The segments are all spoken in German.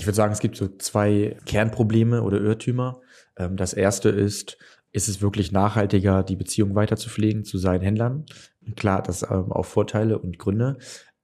Ich würde sagen, es gibt so zwei Kernprobleme oder Irrtümer. Ähm, das erste ist, ist es wirklich nachhaltiger, die Beziehung weiter zu pflegen zu seinen Händlern? Klar, das ähm, auch Vorteile und Gründe.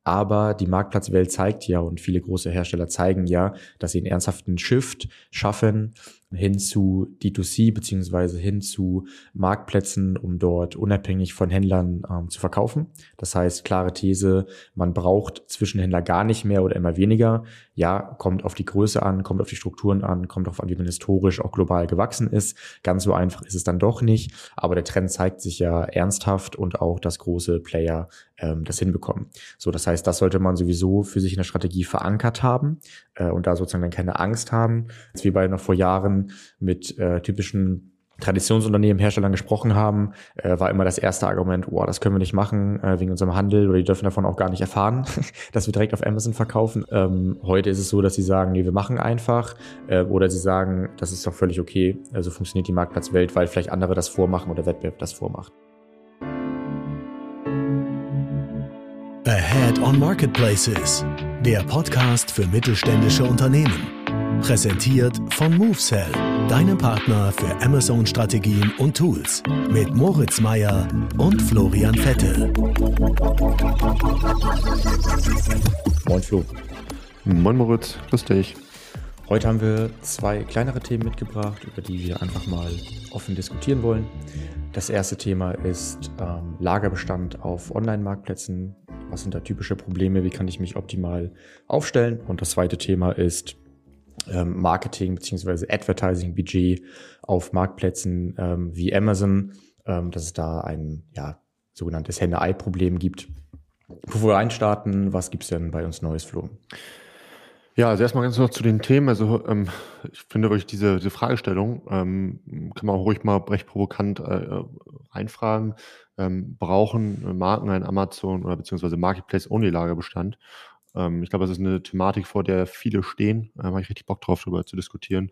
Aber die Marktplatzwelt zeigt ja und viele große Hersteller zeigen ja, dass sie einen ernsthaften Shift schaffen hin zu D2C beziehungsweise hin zu Marktplätzen, um dort unabhängig von Händlern ähm, zu verkaufen. Das heißt, klare These, man braucht Zwischenhändler gar nicht mehr oder immer weniger. Ja, kommt auf die Größe an, kommt auf die Strukturen an, kommt darauf an, wie man historisch auch global gewachsen ist. Ganz so einfach ist es dann doch nicht. Aber der Trend zeigt sich ja ernsthaft und auch, dass große Player ähm, das hinbekommen. So, das heißt, das sollte man sowieso für sich in der Strategie verankert haben äh, und da sozusagen dann keine Angst haben. Als wir beide noch vor Jahren mit äh, typischen Traditionsunternehmen, Herstellern gesprochen haben, äh, war immer das erste Argument, wow, das können wir nicht machen äh, wegen unserem Handel oder die dürfen davon auch gar nicht erfahren, dass wir direkt auf Amazon verkaufen. Ähm, heute ist es so, dass sie sagen, nee, wir machen einfach äh, oder sie sagen, das ist doch völlig okay, also funktioniert die Marktplatzwelt, weil vielleicht andere das vormachen oder Wettbewerb das vormacht. Ahead on Marketplaces, der Podcast für mittelständische Unternehmen. Präsentiert von MoveSell, deinem Partner für Amazon-Strategien und Tools. Mit Moritz Meyer und Florian Vettel. Moin Flo. Moin Moritz, grüß dich. Heute haben wir zwei kleinere Themen mitgebracht, über die wir einfach mal offen diskutieren wollen. Das erste Thema ist ähm, Lagerbestand auf Online-Marktplätzen. Was sind da typische Probleme? Wie kann ich mich optimal aufstellen? Und das zweite Thema ist ähm, Marketing beziehungsweise Advertising-Budget auf Marktplätzen ähm, wie Amazon, ähm, dass es da ein ja, sogenanntes Henne-Ei-Problem gibt. Bevor wir einstarten, was gibt's denn bei uns Neues, Flo? Ja, also erstmal ganz noch zu den Themen. Also ähm, ich finde wirklich diese, diese Fragestellung, ähm, kann man auch ruhig mal recht provokant äh, reinfragen. Ähm, brauchen Marken ein Amazon oder beziehungsweise Marketplace-Only-Lagerbestand? Ähm, ich glaube, das ist eine Thematik, vor der viele stehen. Da habe ich richtig Bock drauf, darüber zu diskutieren.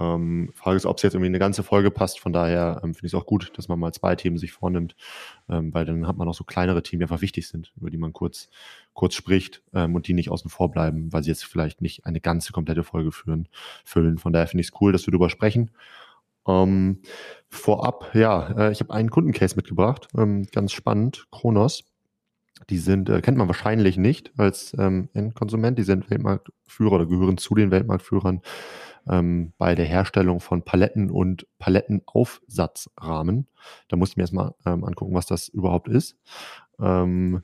Ähm, Frage ist, ob es jetzt irgendwie eine ganze Folge passt. Von daher ähm, finde ich es auch gut, dass man mal zwei Themen sich vornimmt, ähm, weil dann hat man auch so kleinere Themen, die einfach wichtig sind, über die man kurz, kurz spricht ähm, und die nicht außen vor bleiben, weil sie jetzt vielleicht nicht eine ganze komplette Folge führen, füllen. Von daher finde ich es cool, dass wir darüber sprechen. Ähm, vorab, ja, äh, ich habe einen Kundencase mitgebracht, ähm, ganz spannend, Kronos. Die sind, äh, kennt man wahrscheinlich nicht als ähm, Endkonsument. Die sind Weltmarktführer oder gehören zu den Weltmarktführern ähm, bei der Herstellung von Paletten und Palettenaufsatzrahmen. Da musste ich mir erstmal ähm, angucken, was das überhaupt ist. Ähm,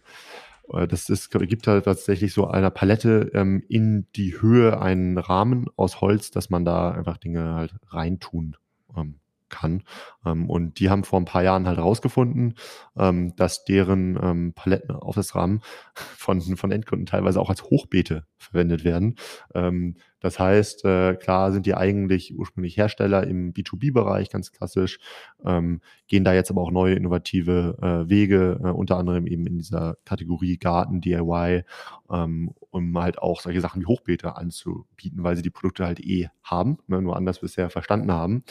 äh, das ist, gibt da tatsächlich so einer Palette ähm, in die Höhe einen Rahmen aus Holz, dass man da einfach Dinge halt reintun ähm, kann. Ähm, und die haben vor ein paar Jahren halt rausgefunden, ähm, dass deren ähm, Paletten auf das Rahmen von, von Endkunden teilweise auch als Hochbeete verwendet werden. Ähm, das heißt, äh, klar sind die eigentlich ursprünglich Hersteller im B2B-Bereich, ganz klassisch, ähm, gehen da jetzt aber auch neue innovative äh, Wege, äh, unter anderem eben in dieser Kategorie Garten, DIY, ähm, um halt auch solche Sachen wie Hochbeete anzubieten, weil sie die Produkte halt eh haben, ne, nur anders bisher verstanden haben.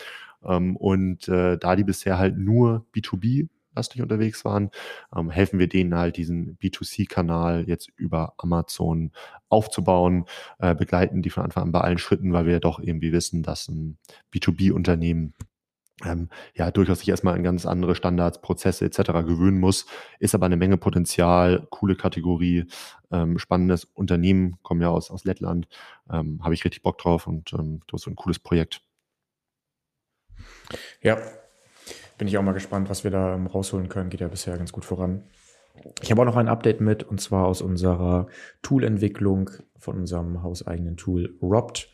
Ähm, und äh, da die bisher halt nur B2B lastig unterwegs waren, ähm, helfen wir denen halt diesen B2C-Kanal jetzt über Amazon aufzubauen, äh, begleiten die von Anfang an bei allen Schritten, weil wir ja doch irgendwie wissen, dass ein B2B-Unternehmen ähm, ja durchaus sich erstmal an ganz andere Standards, Prozesse etc. gewöhnen muss, ist aber eine Menge Potenzial, coole Kategorie, ähm, spannendes Unternehmen, kommen ja aus, aus Lettland, ähm, habe ich richtig Bock drauf und ähm, das ist so ein cooles Projekt. Ja, bin ich auch mal gespannt, was wir da ähm, rausholen können. Geht ja bisher ganz gut voran. Ich habe auch noch ein Update mit, und zwar aus unserer Toolentwicklung von unserem hauseigenen Tool Robt.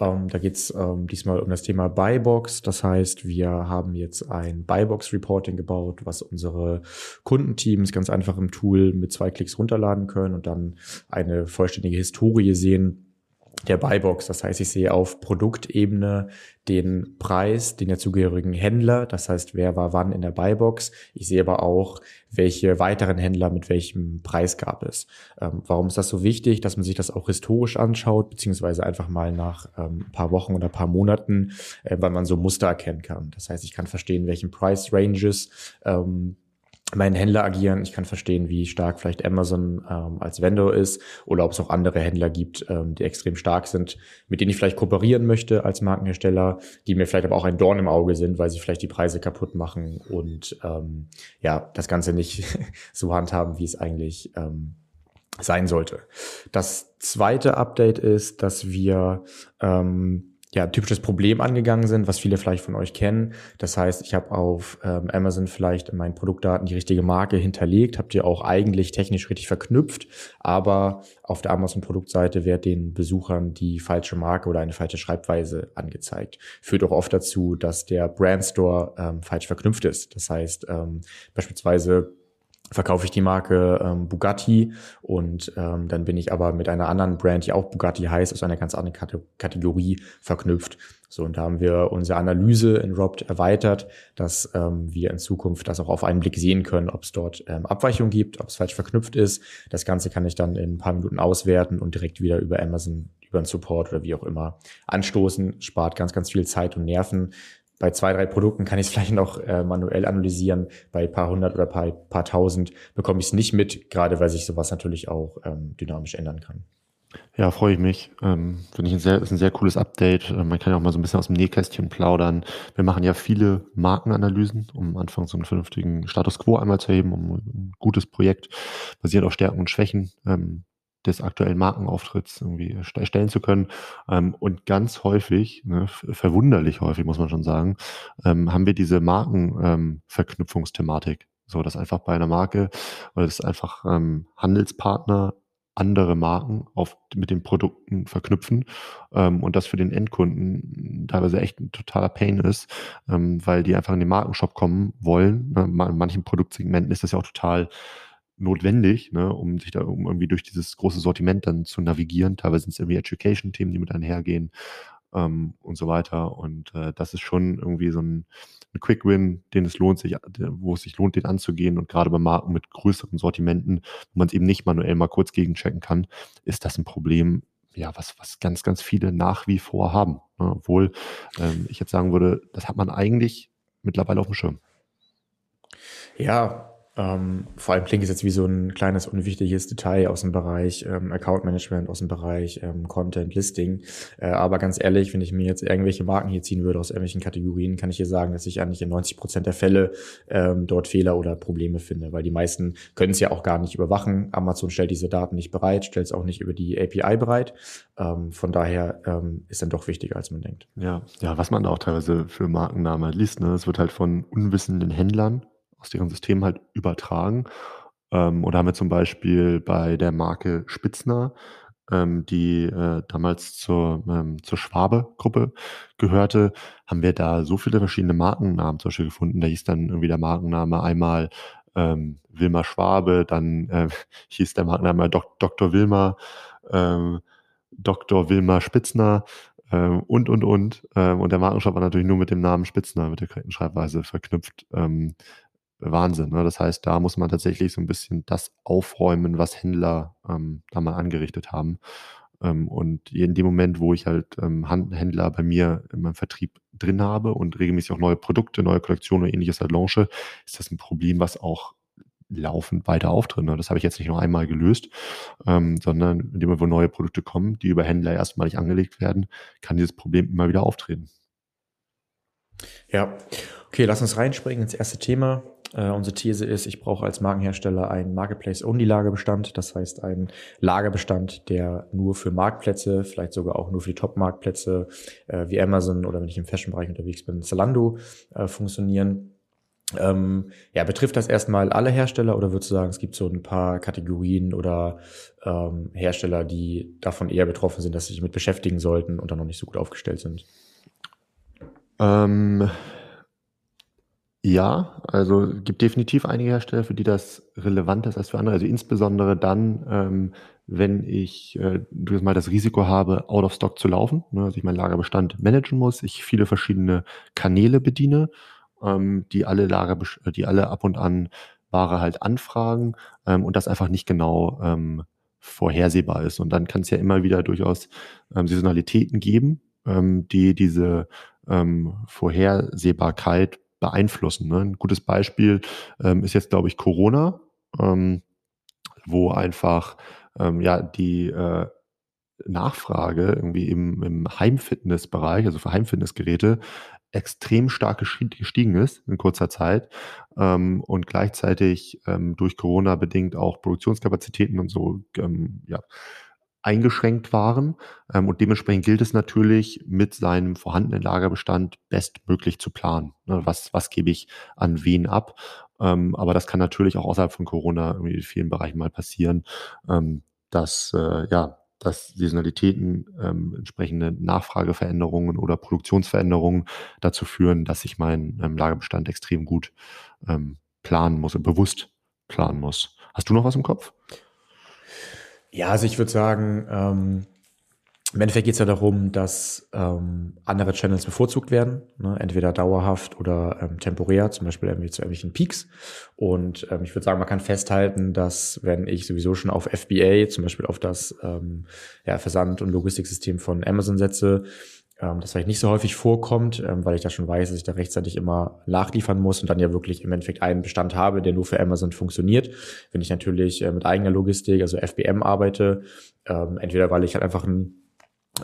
Ähm, da geht es ähm, diesmal um das Thema Buybox. Das heißt, wir haben jetzt ein Buybox-Reporting gebaut, was unsere Kundenteams ganz einfach im Tool mit zwei Klicks runterladen können und dann eine vollständige Historie sehen, der Buybox. Das heißt, ich sehe auf Produktebene den Preis, den dazugehörigen Händler. Das heißt, wer war wann in der Buybox. Ich sehe aber auch, welche weiteren Händler mit welchem Preis gab es. Ähm, warum ist das so wichtig, dass man sich das auch historisch anschaut, beziehungsweise einfach mal nach ähm, ein paar Wochen oder ein paar Monaten, äh, weil man so Muster erkennen kann. Das heißt, ich kann verstehen, welchen Price Ranges ähm, meinen Händler agieren. Ich kann verstehen, wie stark vielleicht Amazon ähm, als Vendor ist oder ob es auch andere Händler gibt, ähm, die extrem stark sind, mit denen ich vielleicht kooperieren möchte als Markenhersteller, die mir vielleicht aber auch ein Dorn im Auge sind, weil sie vielleicht die Preise kaputt machen und ähm, ja, das Ganze nicht so handhaben, wie es eigentlich ähm, sein sollte. Das zweite Update ist, dass wir ähm, ja, typisches Problem angegangen sind, was viele vielleicht von euch kennen. Das heißt, ich habe auf ähm, Amazon vielleicht in meinen Produktdaten die richtige Marke hinterlegt, habt ihr auch eigentlich technisch richtig verknüpft, aber auf der Amazon-Produktseite wird den Besuchern die falsche Marke oder eine falsche Schreibweise angezeigt. Führt auch oft dazu, dass der Brandstore ähm, falsch verknüpft ist. Das heißt, ähm, beispielsweise verkaufe ich die Marke ähm, Bugatti und ähm, dann bin ich aber mit einer anderen Brand, die auch Bugatti heißt, aus einer ganz anderen Kate Kategorie verknüpft. So, und da haben wir unsere Analyse in Robt erweitert, dass ähm, wir in Zukunft das auch auf einen Blick sehen können, ob es dort ähm, Abweichungen gibt, ob es falsch verknüpft ist. Das Ganze kann ich dann in ein paar Minuten auswerten und direkt wieder über Amazon, über einen Support oder wie auch immer anstoßen. Spart ganz, ganz viel Zeit und Nerven bei zwei, drei Produkten kann ich es vielleicht noch äh, manuell analysieren. Bei paar hundert oder paar, paar tausend bekomme ich es nicht mit, gerade weil sich sowas natürlich auch ähm, dynamisch ändern kann. Ja, freue ich mich. Ähm, Finde ich ein sehr, ist ein sehr cooles Update. Ähm, man kann ja auch mal so ein bisschen aus dem Nähkästchen plaudern. Wir machen ja viele Markenanalysen, um am Anfang so einen vernünftigen Status Quo einmal zu erheben, um ein gutes Projekt basiert auf Stärken und Schwächen ähm, des aktuellen Markenauftritts irgendwie erstellen zu können. Ähm, und ganz häufig, ne, verwunderlich häufig muss man schon sagen, ähm, haben wir diese Markenverknüpfungsthematik. Ähm, so, dass einfach bei einer Marke oder das einfach Handelspartner andere Marken auf, mit den Produkten verknüpfen ähm, und das für den Endkunden teilweise echt ein totaler Pain ist, ähm, weil die einfach in den Markenshop kommen wollen. Ne? In manchen Produktsegmenten ist das ja auch total notwendig, ne, um sich da um irgendwie durch dieses große Sortiment dann zu navigieren. Teilweise sind es irgendwie Education-Themen, die mit einhergehen ähm, und so weiter. Und äh, das ist schon irgendwie so ein, ein Quick-Win, den es lohnt sich, wo es sich lohnt, den anzugehen. Und gerade bei Marken mit größeren Sortimenten, wo man es eben nicht manuell mal kurz gegenchecken kann, ist das ein Problem, ja, was, was ganz, ganz viele nach wie vor haben. Ne? Obwohl ähm, ich jetzt sagen würde, das hat man eigentlich mittlerweile auf dem Schirm. Ja, ähm, vor allem klingt es jetzt wie so ein kleines unwichtiges Detail aus dem Bereich ähm, Account Management, aus dem Bereich ähm, Content Listing. Äh, aber ganz ehrlich, wenn ich mir jetzt irgendwelche Marken hier ziehen würde aus irgendwelchen Kategorien, kann ich hier sagen, dass ich eigentlich in 90 Prozent der Fälle ähm, dort Fehler oder Probleme finde, weil die meisten können es ja auch gar nicht überwachen. Amazon stellt diese Daten nicht bereit, stellt es auch nicht über die API bereit. Ähm, von daher ähm, ist dann doch wichtiger, als man denkt. Ja, ja, was man auch teilweise für Markennamen liest, ne? es wird halt von unwissenden Händlern aus deren System halt übertragen. Ähm, oder haben wir zum Beispiel bei der Marke Spitzner, ähm, die äh, damals zur, ähm, zur Schwabe-Gruppe gehörte, haben wir da so viele verschiedene Markennamen zum Beispiel gefunden. Da hieß dann irgendwie der Markenname einmal ähm, Wilma Schwabe, dann äh, hieß der Markenname Dok Dr. Wilma, ähm, Dr. Wilma Spitzner ähm, und, und, und. Ähm, und der Markenshop war natürlich nur mit dem Namen Spitzner, mit der korrekten Schreibweise verknüpft. Ähm, Wahnsinn. Ne? Das heißt, da muss man tatsächlich so ein bisschen das aufräumen, was Händler ähm, da mal angerichtet haben. Ähm, und in dem Moment, wo ich halt ähm, Händler bei mir in meinem Vertrieb drin habe und regelmäßig auch neue Produkte, neue Kollektionen oder ähnliches halt launche, ist das ein Problem, was auch laufend weiter auftritt. Ne? Das habe ich jetzt nicht nur einmal gelöst, ähm, sondern indem wo neue Produkte kommen, die über Händler erstmalig angelegt werden, kann dieses Problem immer wieder auftreten. Ja, okay, lass uns reinspringen ins erste Thema. Äh, unsere These ist, ich brauche als Markenhersteller einen Marketplace-Only-Lagerbestand, das heißt einen Lagerbestand, der nur für Marktplätze, vielleicht sogar auch nur für die Top-Marktplätze äh, wie Amazon oder wenn ich im Fashion-Bereich unterwegs bin, Zalando äh, funktionieren. Ähm, ja, betrifft das erstmal alle Hersteller oder würdest du sagen, es gibt so ein paar Kategorien oder ähm, Hersteller, die davon eher betroffen sind, dass sie sich mit beschäftigen sollten und dann noch nicht so gut aufgestellt sind? Ähm, ja, also gibt definitiv einige Hersteller, für die das relevant ist als für andere. Also insbesondere dann, ähm, wenn ich äh, mal das Risiko habe, out of stock zu laufen, ne, also ich meinen Lagerbestand managen muss, ich viele verschiedene Kanäle bediene, ähm, die alle Lager, die alle ab und an Ware halt anfragen ähm, und das einfach nicht genau ähm, vorhersehbar ist. Und dann kann es ja immer wieder durchaus ähm, Saisonalitäten geben, ähm, die diese ähm, Vorhersehbarkeit beeinflussen. Ne? Ein gutes Beispiel ähm, ist jetzt, glaube ich, Corona, ähm, wo einfach ähm, ja die äh, Nachfrage irgendwie im, im Heimfitnessbereich, also für Heimfitnessgeräte, extrem stark gestiegen ist in kurzer Zeit ähm, und gleichzeitig ähm, durch Corona bedingt auch Produktionskapazitäten und so ähm, ja, eingeschränkt waren. Ähm, und dementsprechend gilt es natürlich, mit seinem vorhandenen Lagerbestand bestmöglich zu planen. Ne, was, was gebe ich an wen ab? Ähm, aber das kann natürlich auch außerhalb von Corona irgendwie in vielen Bereichen mal passieren, ähm, dass äh, ja dass Saisonalitäten ähm, entsprechende Nachfrageveränderungen oder Produktionsveränderungen dazu führen, dass ich meinen ähm, Lagerbestand extrem gut ähm, planen muss und bewusst planen muss. Hast du noch was im Kopf? Ja, also ich würde sagen, ähm, im Endeffekt geht es ja darum, dass ähm, andere Channels bevorzugt werden, ne? entweder dauerhaft oder ähm, temporär, zum Beispiel irgendwie zu irgendwelchen Peaks. Und ähm, ich würde sagen, man kann festhalten, dass wenn ich sowieso schon auf FBA, zum Beispiel auf das ähm, ja, Versand- und Logistiksystem von Amazon setze, ähm, das vielleicht nicht so häufig vorkommt, ähm, weil ich da schon weiß, dass ich da rechtzeitig immer nachliefern muss und dann ja wirklich im Endeffekt einen Bestand habe, der nur für Amazon funktioniert. Wenn ich natürlich äh, mit eigener Logistik, also FBM arbeite, ähm, entweder weil ich halt einfach ein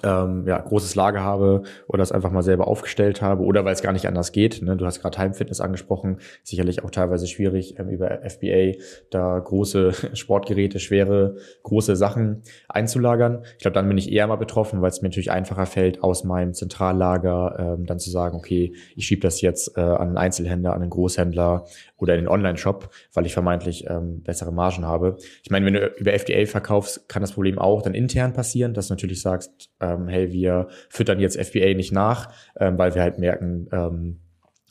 ähm, ja, großes Lager habe oder es einfach mal selber aufgestellt habe oder weil es gar nicht anders geht. Ne? Du hast gerade Heimfitness angesprochen, sicherlich auch teilweise schwierig ähm, über FBA da große Sportgeräte, schwere, große Sachen einzulagern. Ich glaube, dann bin ich eher mal betroffen, weil es mir natürlich einfacher fällt, aus meinem Zentrallager ähm, dann zu sagen, okay, ich schiebe das jetzt äh, an einen Einzelhändler, an einen Großhändler oder in den Online-Shop, weil ich vermeintlich ähm, bessere Margen habe. Ich meine, wenn du über FDA verkaufst, kann das Problem auch dann intern passieren, dass du natürlich sagst, ähm, hey, wir füttern jetzt FBA nicht nach, ähm, weil wir halt merken, ähm,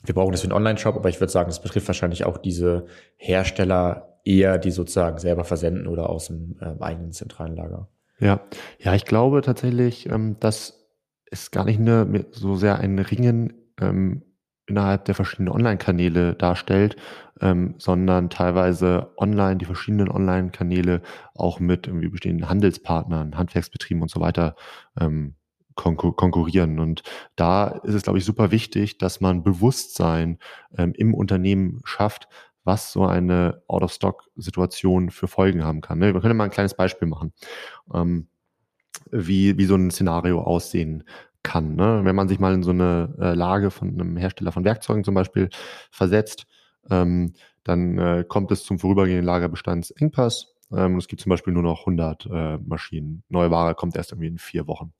wir brauchen das für den Online-Shop, aber ich würde sagen, das betrifft wahrscheinlich auch diese Hersteller eher, die sozusagen selber versenden oder aus dem äh, eigenen zentralen Lager. Ja, ja, ich glaube tatsächlich, ähm, dass es gar nicht eine, so sehr ein Ringen ähm, innerhalb der verschiedenen Online-Kanäle darstellt, ähm, sondern teilweise online, die verschiedenen Online-Kanäle auch mit irgendwie bestehenden Handelspartnern, Handwerksbetrieben und so weiter ähm, konkur konkurrieren. Und da ist es, glaube ich, super wichtig, dass man Bewusstsein ähm, im Unternehmen schafft, was so eine Out-of-Stock-Situation für Folgen haben kann. Ne? Wir können mal ein kleines Beispiel machen, ähm, wie, wie so ein Szenario aussehen kann. Ne? Wenn man sich mal in so eine äh, Lage von einem Hersteller von Werkzeugen zum Beispiel versetzt, ähm, dann äh, kommt es zum vorübergehenden Lagerbestandsengpass. Ähm, es gibt zum Beispiel nur noch 100 äh, Maschinen. Neue Ware kommt erst irgendwie in vier Wochen.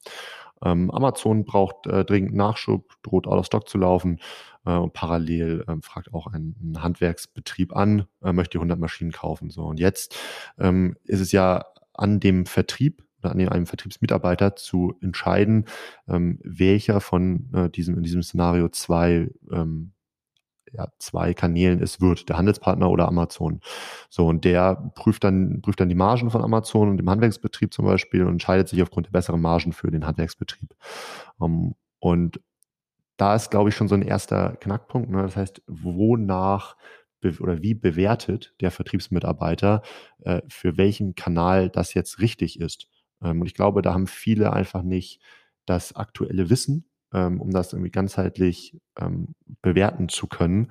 Ähm, Amazon braucht äh, dringend Nachschub, droht out of stock zu laufen äh, und parallel ähm, fragt auch ein, ein Handwerksbetrieb an, äh, möchte 100 Maschinen kaufen. So und jetzt ähm, ist es ja an dem Vertrieb oder an einem Vertriebsmitarbeiter zu entscheiden, ähm, welcher von äh, diesem in diesem Szenario zwei ähm, ja, zwei Kanälen es wird, der Handelspartner oder Amazon. So, und der prüft dann, prüft dann die Margen von Amazon und dem Handwerksbetrieb zum Beispiel und entscheidet sich aufgrund der besseren Margen für den Handwerksbetrieb. Ähm, und da ist, glaube ich, schon so ein erster Knackpunkt. Ne? Das heißt, wonach oder wie bewertet der Vertriebsmitarbeiter, äh, für welchen Kanal das jetzt richtig ist. Ähm, und ich glaube, da haben viele einfach nicht das aktuelle Wissen, ähm, um das irgendwie ganzheitlich ähm, bewerten zu können.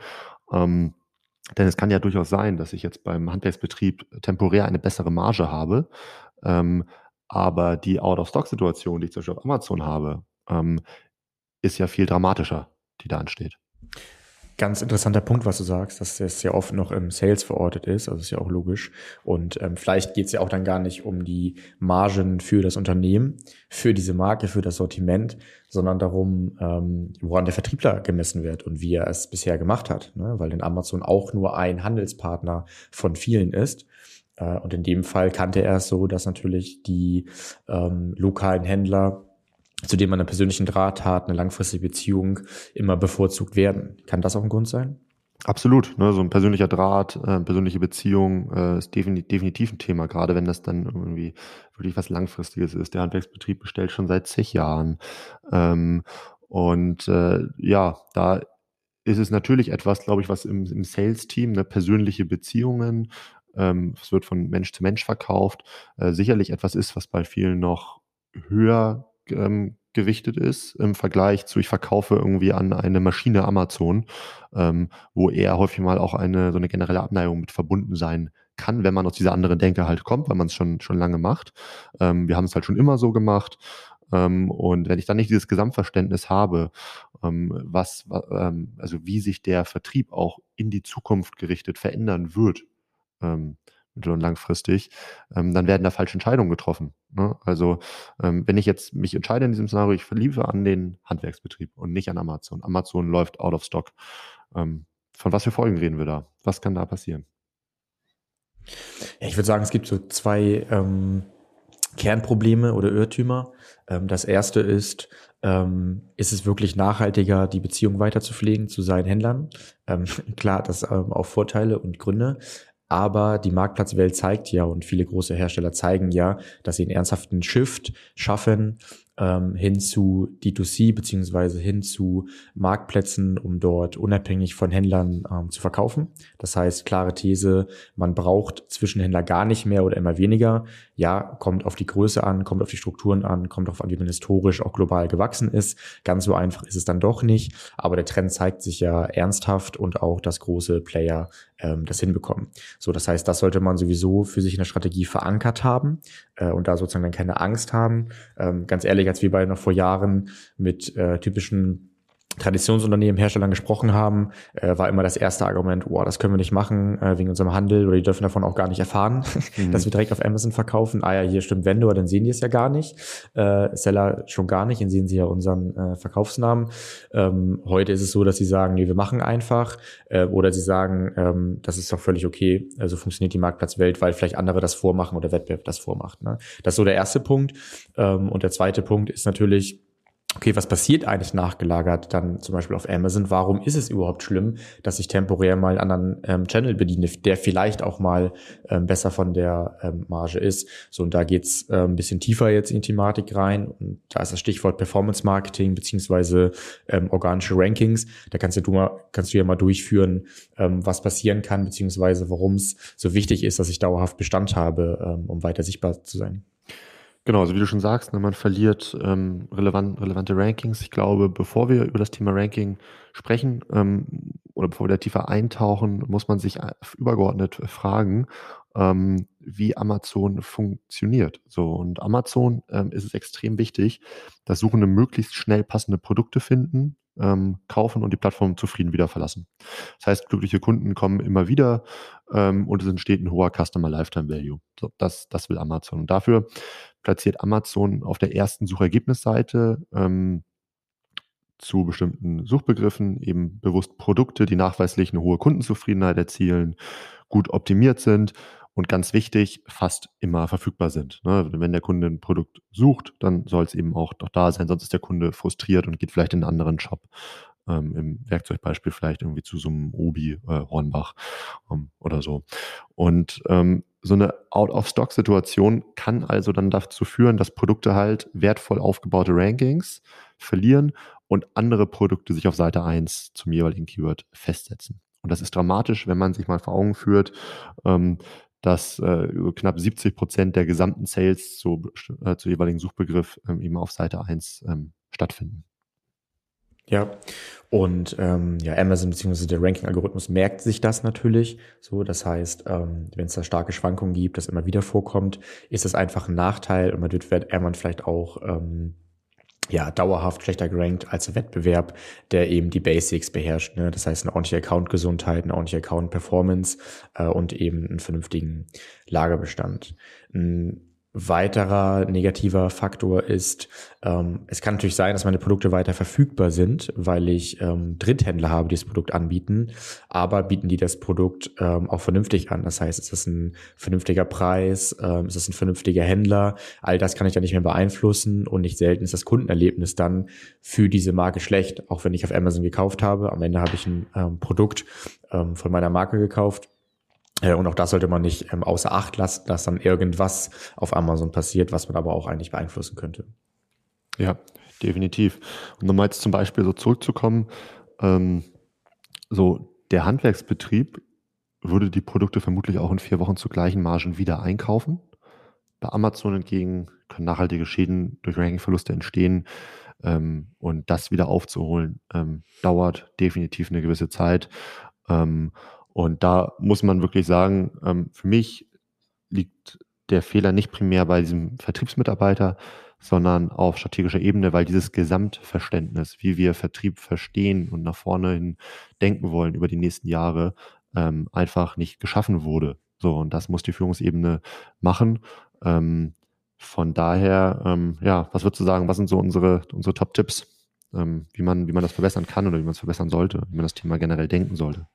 Denn es kann ja durchaus sein, dass ich jetzt beim Handwerksbetrieb temporär eine bessere Marge habe, ähm, aber die Out-of-Stock-Situation, die ich zum Beispiel auf Amazon habe, ähm, ist ja viel dramatischer, die da ansteht. Ganz interessanter Punkt, was du sagst, dass es ja oft noch im Sales verortet ist, also ist ja auch logisch. Und ähm, vielleicht geht es ja auch dann gar nicht um die Margen für das Unternehmen, für diese Marke, für das Sortiment, sondern darum, ähm, woran der Vertriebler gemessen wird und wie er es bisher gemacht hat. Ne? Weil in Amazon auch nur ein Handelspartner von vielen ist. Äh, und in dem Fall kannte er es so, dass natürlich die ähm, lokalen Händler zu dem man einen persönlichen Draht hat, eine langfristige Beziehung immer bevorzugt werden. Kann das auch ein Grund sein? Absolut. Ne, so ein persönlicher Draht, äh, persönliche Beziehung äh, ist definitiv, definitiv ein Thema, gerade wenn das dann irgendwie wirklich was Langfristiges ist. Der Handwerksbetrieb bestellt schon seit zig Jahren. Ähm, und äh, ja, da ist es natürlich etwas, glaube ich, was im, im Sales-Team, ne, persönliche Beziehungen, ähm, es wird von Mensch zu Mensch verkauft, äh, sicherlich etwas ist, was bei vielen noch höher ähm, gewichtet ist im Vergleich zu, ich verkaufe irgendwie an eine Maschine Amazon, ähm, wo eher häufig mal auch eine so eine generelle Abneigung mit verbunden sein kann, wenn man aus dieser anderen Denke halt kommt, weil man es schon, schon lange macht. Ähm, wir haben es halt schon immer so gemacht. Ähm, und wenn ich dann nicht dieses Gesamtverständnis habe, ähm, was, ähm, also wie sich der Vertrieb auch in die Zukunft gerichtet verändern wird, ähm, mittel- und langfristig, ähm, dann werden da falsche Entscheidungen getroffen. Ne? Also ähm, wenn ich jetzt mich entscheide in diesem Szenario, ich verliebe an den Handwerksbetrieb und nicht an Amazon. Amazon läuft out of stock. Ähm, von was für Folgen reden wir da? Was kann da passieren? Ja, ich würde sagen, es gibt so zwei ähm, Kernprobleme oder Irrtümer. Ähm, das erste ist, ähm, ist es wirklich nachhaltiger, die Beziehung weiterzupflegen zu seinen Händlern? Ähm, klar, das ähm, auch Vorteile und Gründe. Aber die Marktplatzwelt zeigt ja und viele große Hersteller zeigen ja, dass sie einen ernsthaften Shift schaffen ähm, hin zu D2C beziehungsweise hin zu Marktplätzen, um dort unabhängig von Händlern ähm, zu verkaufen. Das heißt, klare These, man braucht Zwischenhändler gar nicht mehr oder immer weniger. Ja, kommt auf die Größe an, kommt auf die Strukturen an, kommt auf an, wie man historisch auch global gewachsen ist. Ganz so einfach ist es dann doch nicht. Aber der Trend zeigt sich ja ernsthaft und auch, dass große Player ähm, das hinbekommen. So, das heißt, das sollte man sowieso für sich in der Strategie verankert haben äh, und da sozusagen dann keine Angst haben. Ähm, ganz ehrlich, als wir bei noch vor Jahren mit äh, typischen Traditionsunternehmen, Herstellern gesprochen haben, äh, war immer das erste Argument, oh, das können wir nicht machen äh, wegen unserem Handel oder die dürfen davon auch gar nicht erfahren, mhm. dass wir direkt auf Amazon verkaufen. Ah ja, hier stimmt Vendor, dann sehen die es ja gar nicht. Äh, Seller schon gar nicht, dann sehen sie ja unseren äh, Verkaufsnamen. Ähm, heute ist es so, dass sie sagen, nee, wir machen einfach äh, oder sie sagen, ähm, das ist doch völlig okay, also funktioniert die Marktplatzwelt, weil vielleicht andere das vormachen oder Wettbewerb das vormacht. Ne? Das ist so der erste Punkt. Ähm, und der zweite Punkt ist natürlich, okay, was passiert eigentlich nachgelagert dann zum Beispiel auf Amazon? Warum ist es überhaupt schlimm, dass ich temporär mal einen anderen ähm, Channel bediene, der vielleicht auch mal ähm, besser von der ähm, Marge ist? So, und da geht's äh, ein bisschen tiefer jetzt in die Thematik rein. Und da ist das Stichwort Performance Marketing beziehungsweise ähm, organische Rankings. Da kannst du, mal, kannst du ja mal durchführen, ähm, was passieren kann, beziehungsweise warum es so wichtig ist, dass ich dauerhaft Bestand habe, ähm, um weiter sichtbar zu sein. Genau, also wie du schon sagst, ne, man verliert ähm, relevant, relevante Rankings. Ich glaube, bevor wir über das Thema Ranking sprechen ähm, oder bevor wir da tiefer eintauchen, muss man sich übergeordnet fragen, ähm, wie Amazon funktioniert. So und Amazon ähm, ist es extrem wichtig, dass Suchende möglichst schnell passende Produkte finden, ähm, kaufen und die Plattform zufrieden wieder verlassen. Das heißt, glückliche Kunden kommen immer wieder ähm, und es entsteht ein hoher Customer Lifetime Value. So, das, das will Amazon. Und dafür platziert Amazon auf der ersten Suchergebnisseite ähm, zu bestimmten Suchbegriffen eben bewusst Produkte, die nachweislich eine hohe Kundenzufriedenheit erzielen, gut optimiert sind und ganz wichtig, fast immer verfügbar sind. Ne? Wenn der Kunde ein Produkt sucht, dann soll es eben auch doch da sein, sonst ist der Kunde frustriert und geht vielleicht in einen anderen Shop. Ähm, Im Werkzeugbeispiel vielleicht irgendwie zu so einem Obi, äh, Hornbach ähm, oder so. Und ähm, so eine Out-of-Stock-Situation kann also dann dazu führen, dass Produkte halt wertvoll aufgebaute Rankings verlieren und andere Produkte sich auf Seite 1 zum jeweiligen Keyword festsetzen. Und das ist dramatisch, wenn man sich mal vor Augen führt, ähm, dass äh, knapp 70 Prozent der gesamten Sales zu, äh, zu jeweiligen Suchbegriff ähm, eben auf Seite 1 ähm, stattfinden. Ja, und ähm, ja, Amazon bzw. der Ranking-Algorithmus merkt sich das natürlich. So, das heißt, ähm, wenn es da starke Schwankungen gibt, das immer wieder vorkommt, ist das einfach ein Nachteil und man wird, wird Amazon vielleicht auch ähm, ja, dauerhaft schlechter gerankt als Wettbewerb, der eben die Basics beherrscht. Ne? Das heißt, eine ordentliche Account-Gesundheit, eine ordentliche Account-Performance äh, und eben einen vernünftigen Lagerbestand. Ein weiterer negativer Faktor ist, ähm, es kann natürlich sein, dass meine Produkte weiter verfügbar sind, weil ich ähm, Dritthändler habe, die das Produkt anbieten, aber bieten die das Produkt ähm, auch vernünftig an. Das heißt, ist es ein vernünftiger Preis, ähm, ist es ein vernünftiger Händler, all das kann ich dann nicht mehr beeinflussen und nicht selten ist das Kundenerlebnis dann für diese Marke schlecht, auch wenn ich auf Amazon gekauft habe. Am Ende habe ich ein ähm, Produkt ähm, von meiner Marke gekauft und auch das sollte man nicht ähm, außer Acht lassen, dass dann irgendwas auf Amazon passiert, was man aber auch eigentlich beeinflussen könnte. Ja, definitiv. Und nochmal jetzt zum Beispiel so zurückzukommen, ähm, so der Handwerksbetrieb würde die Produkte vermutlich auch in vier Wochen zu gleichen Margen wieder einkaufen. bei Amazon entgegen, können nachhaltige Schäden durch Rankingverluste entstehen. Ähm, und das wieder aufzuholen, ähm, dauert definitiv eine gewisse Zeit. Ähm, und da muss man wirklich sagen, ähm, für mich liegt der Fehler nicht primär bei diesem Vertriebsmitarbeiter, sondern auf strategischer Ebene, weil dieses Gesamtverständnis, wie wir Vertrieb verstehen und nach vorne hin denken wollen über die nächsten Jahre, ähm, einfach nicht geschaffen wurde. So, und das muss die Führungsebene machen. Ähm, von daher, ähm, ja, was würdest du sagen, was sind so unsere, unsere Top-Tipps, ähm, wie, man, wie man das verbessern kann oder wie man es verbessern sollte, wie man das Thema generell denken sollte?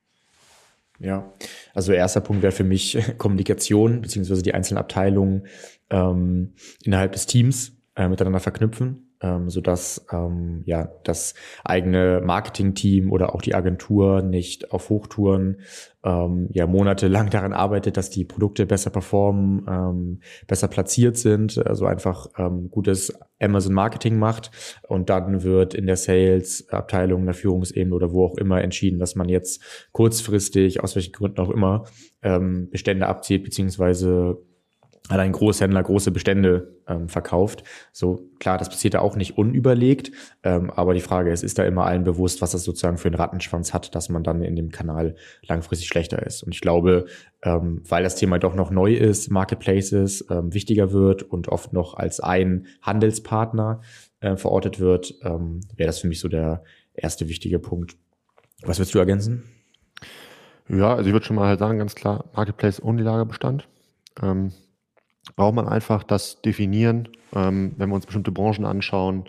Ja, also erster Punkt wäre für mich Kommunikation, beziehungsweise die einzelnen Abteilungen ähm, innerhalb des Teams äh, miteinander verknüpfen ähm, sodass ähm, ja das eigene Marketingteam oder auch die Agentur nicht auf Hochtouren ähm, ja monatelang daran arbeitet, dass die Produkte besser performen, ähm, besser platziert sind, also einfach ähm, gutes Amazon Marketing macht und dann wird in der Sales Abteilung, der Führungsebene oder wo auch immer entschieden, dass man jetzt kurzfristig aus welchen Gründen auch immer ähm, Bestände abzieht beziehungsweise hat Großhändler große Bestände ähm, verkauft. So klar, das passiert da auch nicht unüberlegt, ähm, aber die Frage ist, ist da immer allen bewusst, was das sozusagen für einen Rattenschwanz hat, dass man dann in dem Kanal langfristig schlechter ist. Und ich glaube, ähm, weil das Thema doch noch neu ist, Marketplaces ähm, wichtiger wird und oft noch als ein Handelspartner äh, verortet wird, ähm, wäre das für mich so der erste wichtige Punkt. Was willst du ergänzen? Ja, also ich würde schon mal halt sagen, ganz klar, Marketplace ohne Lagerbestand. Ähm, braucht man einfach das definieren, ähm, wenn wir uns bestimmte Branchen anschauen,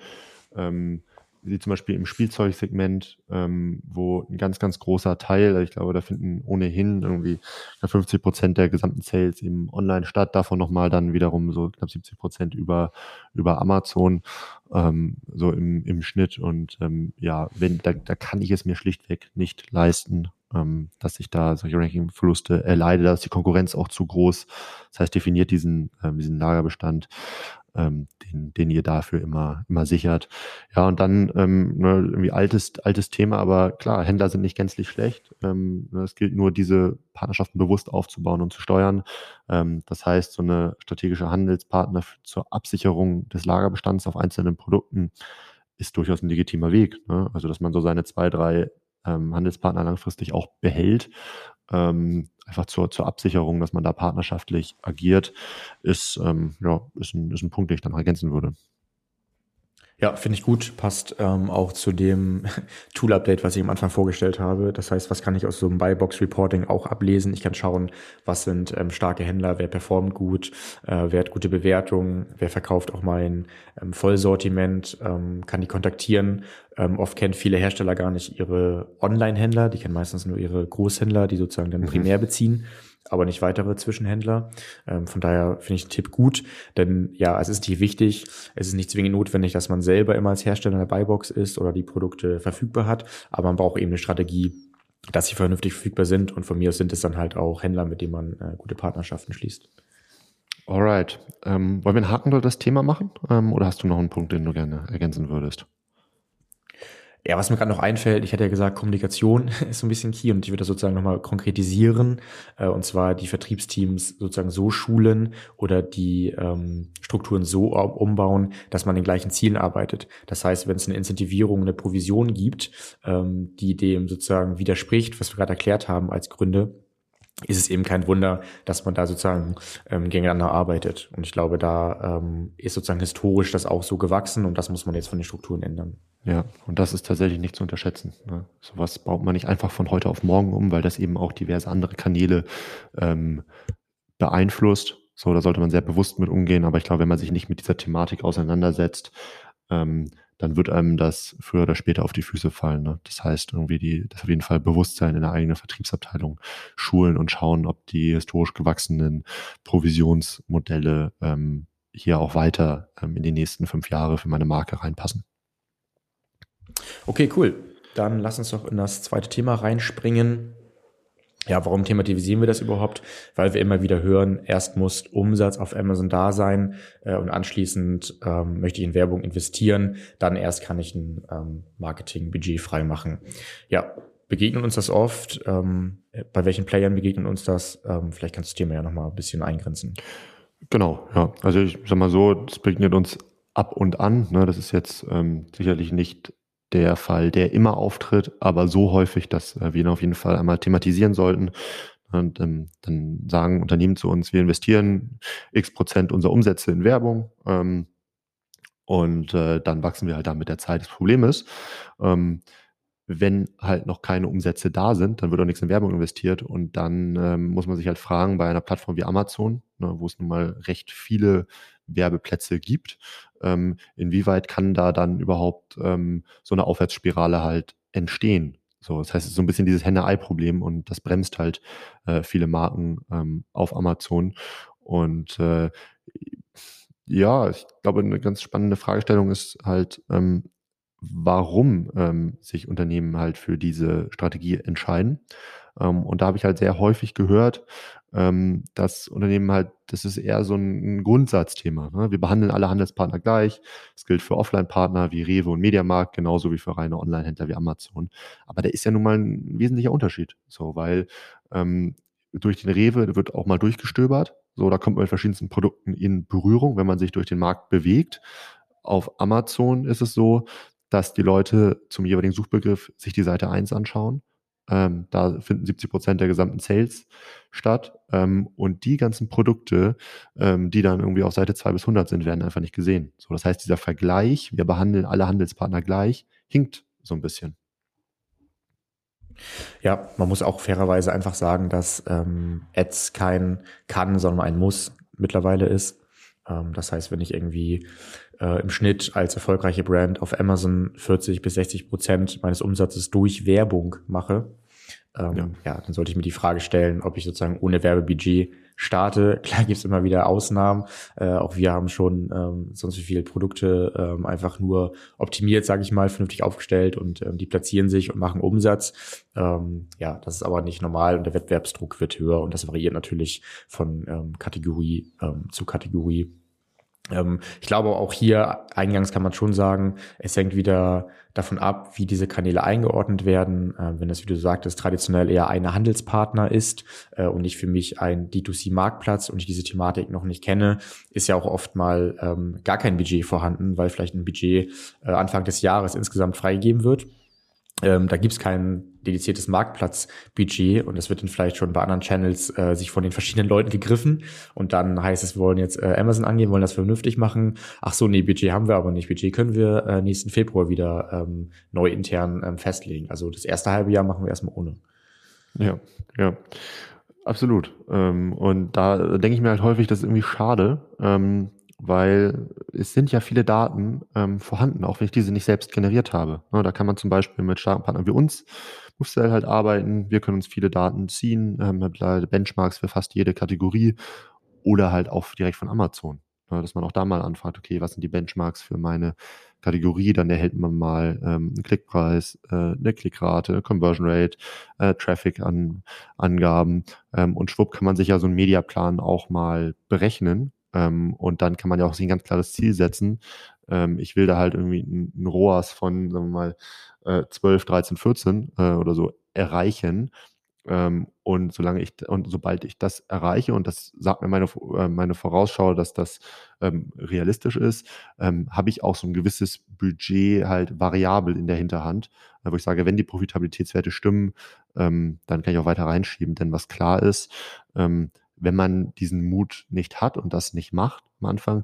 ähm, wie zum Beispiel im Spielzeugsegment, ähm, wo ein ganz, ganz großer Teil, ich glaube, da finden ohnehin irgendwie 50 Prozent der gesamten Sales im Online statt, davon nochmal dann wiederum so knapp 70 Prozent über, über Amazon, ähm, so im, im Schnitt. Und ähm, ja, wenn, da, da kann ich es mir schlichtweg nicht leisten, ähm, dass ich da solche Ranking-Verluste erleide. Da ist die Konkurrenz auch zu groß. Das heißt, definiert diesen, ähm, diesen Lagerbestand, ähm, den, den ihr dafür immer, immer sichert. Ja, und dann ähm, ne, irgendwie altes, altes Thema, aber klar, Händler sind nicht gänzlich schlecht. Ähm, ne, es gilt nur, diese Partnerschaften bewusst aufzubauen und zu steuern. Ähm, das heißt, so eine strategische Handelspartner zur Absicherung des Lagerbestands auf einzelnen Produkten ist durchaus ein legitimer Weg. Ne? Also, dass man so seine zwei, drei ähm, Handelspartner langfristig auch behält. Ähm, einfach zur, zur Absicherung, dass man da partnerschaftlich agiert, ist, ähm, ja, ist, ein, ist ein Punkt, den ich dann noch ergänzen würde. Ja, finde ich gut. Passt ähm, auch zu dem Tool-Update, was ich am Anfang vorgestellt habe. Das heißt, was kann ich aus so einem Buy-Box-Reporting auch ablesen? Ich kann schauen, was sind ähm, starke Händler, wer performt gut, äh, wer hat gute Bewertungen, wer verkauft auch mein ähm, Vollsortiment, ähm, kann die kontaktieren. Ähm, oft kennen viele Hersteller gar nicht ihre Online-Händler, die kennen meistens nur ihre Großhändler, die sozusagen dann mhm. primär beziehen aber nicht weitere Zwischenhändler. Ähm, von daher finde ich den Tipp gut, denn ja, es ist nicht wichtig, es ist nicht zwingend notwendig, dass man selber immer als Hersteller in der Buybox ist oder die Produkte verfügbar hat, aber man braucht eben eine Strategie, dass sie vernünftig verfügbar sind und von mir aus sind es dann halt auch Händler, mit denen man äh, gute Partnerschaften schließt. Alright. Ähm, wollen wir einen Haken durch das Thema machen ähm, oder hast du noch einen Punkt, den du gerne ergänzen würdest? Ja, was mir gerade noch einfällt, ich hatte ja gesagt, Kommunikation ist so ein bisschen key und ich würde das sozusagen nochmal konkretisieren äh, und zwar die Vertriebsteams sozusagen so schulen oder die ähm, Strukturen so umbauen, dass man den gleichen Zielen arbeitet. Das heißt, wenn es eine Incentivierung, eine Provision gibt, ähm, die dem sozusagen widerspricht, was wir gerade erklärt haben als Gründe, ist es eben kein Wunder, dass man da sozusagen ähm, gegeneinander arbeitet. Und ich glaube, da ähm, ist sozusagen historisch das auch so gewachsen und das muss man jetzt von den Strukturen ändern. Ja, und das ist tatsächlich nicht zu unterschätzen. Ne? Sowas baut man nicht einfach von heute auf morgen um, weil das eben auch diverse andere Kanäle ähm, beeinflusst. So, da sollte man sehr bewusst mit umgehen. Aber ich glaube, wenn man sich nicht mit dieser Thematik auseinandersetzt, ähm, dann wird einem das früher oder später auf die Füße fallen. Ne? Das heißt, irgendwie die, das auf jeden Fall Bewusstsein in der eigenen Vertriebsabteilung schulen und schauen, ob die historisch gewachsenen Provisionsmodelle ähm, hier auch weiter ähm, in die nächsten fünf Jahre für meine Marke reinpassen. Okay, cool. Dann lass uns doch in das zweite Thema reinspringen. Ja, warum thematisieren wir das überhaupt? Weil wir immer wieder hören, erst muss Umsatz auf Amazon da sein äh, und anschließend ähm, möchte ich in Werbung investieren, dann erst kann ich ein ähm, Marketingbudget freimachen. Ja, begegnet uns das oft? Ähm, bei welchen Playern begegnet uns das? Ähm, vielleicht kannst du das Thema ja nochmal ein bisschen eingrenzen. Genau, ja. Also ich sag mal so, das begegnet uns ab und an. Ne? Das ist jetzt ähm, sicherlich nicht der Fall, der immer auftritt, aber so häufig, dass äh, wir ihn auf jeden Fall einmal thematisieren sollten. Und ähm, dann sagen Unternehmen zu uns, wir investieren x Prozent unserer Umsätze in Werbung. Ähm, und äh, dann wachsen wir halt da mit der Zeit. Das Problem ist, ähm, wenn halt noch keine Umsätze da sind, dann wird auch nichts in Werbung investiert und dann ähm, muss man sich halt fragen bei einer Plattform wie Amazon, ne, wo es nun mal recht viele Werbeplätze gibt, ähm, inwieweit kann da dann überhaupt ähm, so eine Aufwärtsspirale halt entstehen? So, das heißt, es ist so ein bisschen dieses Henne-Ei-Problem und das bremst halt äh, viele Marken ähm, auf Amazon. Und äh, ja, ich glaube, eine ganz spannende Fragestellung ist halt, ähm, warum ähm, sich Unternehmen halt für diese Strategie entscheiden. Ähm, und da habe ich halt sehr häufig gehört, ähm, dass Unternehmen halt, das ist eher so ein, Grundsatzthema. Ne? Wir behandeln alle Handelspartner gleich. Das gilt für Offline-Partner wie Rewe und Mediamarkt, genauso wie für reine Online-Händler wie Amazon. Aber da ist ja nun mal ein wesentlicher Unterschied. So, weil ähm, durch den Rewe wird auch mal durchgestöbert. So, da kommt man mit verschiedensten Produkten in Berührung, wenn man sich durch den Markt bewegt. Auf Amazon ist es so, dass die Leute zum jeweiligen Suchbegriff sich die Seite 1 anschauen. Ähm, da finden 70 Prozent der gesamten Sales statt. Ähm, und die ganzen Produkte, ähm, die dann irgendwie auf Seite 2 bis 100 sind, werden einfach nicht gesehen. So, das heißt, dieser Vergleich, wir behandeln alle Handelspartner gleich, hinkt so ein bisschen. Ja, man muss auch fairerweise einfach sagen, dass ähm, Ads kein kann, sondern ein Muss mittlerweile ist. Ähm, das heißt, wenn ich irgendwie äh, im Schnitt als erfolgreiche Brand auf Amazon 40 bis 60 Prozent meines Umsatzes durch Werbung mache, ähm, ja. ja. dann sollte ich mir die Frage stellen, ob ich sozusagen ohne Werbebudget starte. Klar gibt es immer wieder Ausnahmen. Äh, auch wir haben schon ähm, sonst wie viele Produkte ähm, einfach nur optimiert, sage ich mal, vernünftig aufgestellt und ähm, die platzieren sich und machen Umsatz. Ähm, ja, das ist aber nicht normal und der Wettbewerbsdruck wird höher und das variiert natürlich von ähm, Kategorie ähm, zu Kategorie. Ähm, ich glaube auch hier eingangs kann man schon sagen, es hängt wieder davon ab, wie diese Kanäle eingeordnet werden. Äh, wenn das, wie du sagtest, traditionell eher eine Handelspartner ist äh, und nicht für mich ein D2C-Marktplatz und ich diese Thematik noch nicht kenne, ist ja auch oft mal ähm, gar kein Budget vorhanden, weil vielleicht ein Budget äh, Anfang des Jahres insgesamt freigegeben wird. Ähm, da gibt's kein dediziertes Marktplatzbudget und das wird dann vielleicht schon bei anderen Channels äh, sich von den verschiedenen Leuten gegriffen und dann heißt es, wir wollen jetzt äh, Amazon angehen, wollen das vernünftig machen. Ach so, nee, Budget haben wir aber nicht. Budget können wir äh, nächsten Februar wieder ähm, neu intern ähm, festlegen. Also das erste halbe Jahr machen wir erstmal ohne. Ja, ja. Absolut. Ähm, und da denke ich mir halt häufig, das ist irgendwie schade, ähm, weil es sind ja viele Daten ähm, vorhanden, auch wenn ich diese nicht selbst generiert habe. Ja, da kann man zum Beispiel mit starken Partnern wie uns, Movestyle halt arbeiten. Wir können uns viele Daten ziehen, ähm, Benchmarks für fast jede Kategorie oder halt auch direkt von Amazon. Dass man auch da mal anfragt, okay, was sind die Benchmarks für meine Kategorie? Dann erhält man mal ähm, einen Klickpreis, äh, eine Klickrate, Conversion Rate, äh, Traffic-Angaben ähm, und schwupp kann man sich ja so einen Mediaplan auch mal berechnen ähm, und dann kann man ja auch sich ein ganz klares Ziel setzen. Ähm, ich will da halt irgendwie ein, ROAS von, sagen wir mal, äh, 12, 13, 14 äh, oder so erreichen. Ähm, und solange ich und sobald ich das erreiche und das sagt mir meine, äh, meine Vorausschau, dass das ähm, realistisch ist, ähm, habe ich auch so ein gewisses Budget halt variabel in der Hinterhand, äh, wo ich sage, wenn die Profitabilitätswerte stimmen, ähm, dann kann ich auch weiter reinschieben. Denn was klar ist, ähm, wenn man diesen Mut nicht hat und das nicht macht am Anfang,